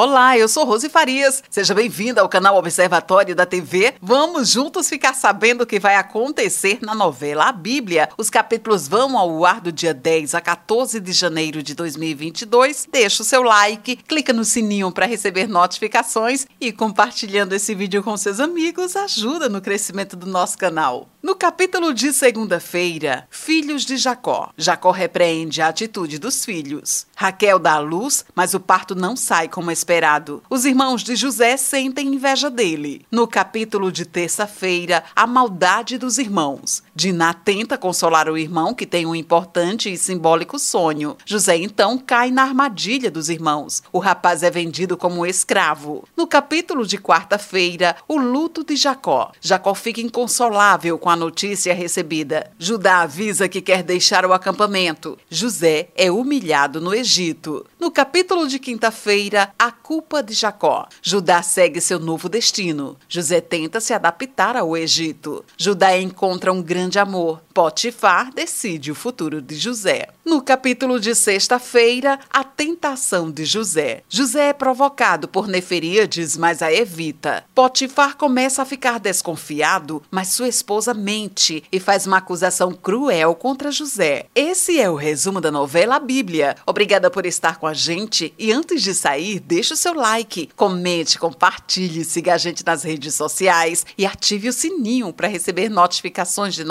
Olá, eu sou Rose Farias. Seja bem-vinda ao canal Observatório da TV. Vamos juntos ficar sabendo o que vai acontecer na novela A Bíblia. Os capítulos vão ao ar do dia 10 a 14 de janeiro de 2022. Deixa o seu like, clica no sininho para receber notificações e compartilhando esse vídeo com seus amigos ajuda no crescimento do nosso canal. No capítulo de segunda-feira, Filhos de Jacó. Jacó repreende a atitude dos filhos. Raquel dá a luz, mas o parto não sai como esperado. Os irmãos de José sentem inveja dele. No capítulo de terça-feira, a maldade dos irmãos. Diná tenta consolar o irmão que tem um importante e simbólico sonho. José então cai na armadilha dos irmãos. O rapaz é vendido como escravo. No capítulo de quarta-feira, o luto de Jacó. Jacó fica inconsolável com a notícia recebida. Judá avisa que quer deixar o acampamento. José é humilhado no Egito. No capítulo de quinta-feira, a culpa de Jacó. Judá segue seu novo destino. José tenta se adaptar ao Egito. Judá encontra um grande amor. Potifar decide o futuro de José. No capítulo de sexta-feira, a tentação de José. José é provocado por Neferíades, mas a evita. Potifar começa a ficar desconfiado, mas sua esposa mente e faz uma acusação cruel contra José. Esse é o resumo da novela Bíblia. Obrigada por estar com a gente e antes de sair, deixe o seu like, comente, compartilhe, siga a gente nas redes sociais e ative o sininho para receber notificações de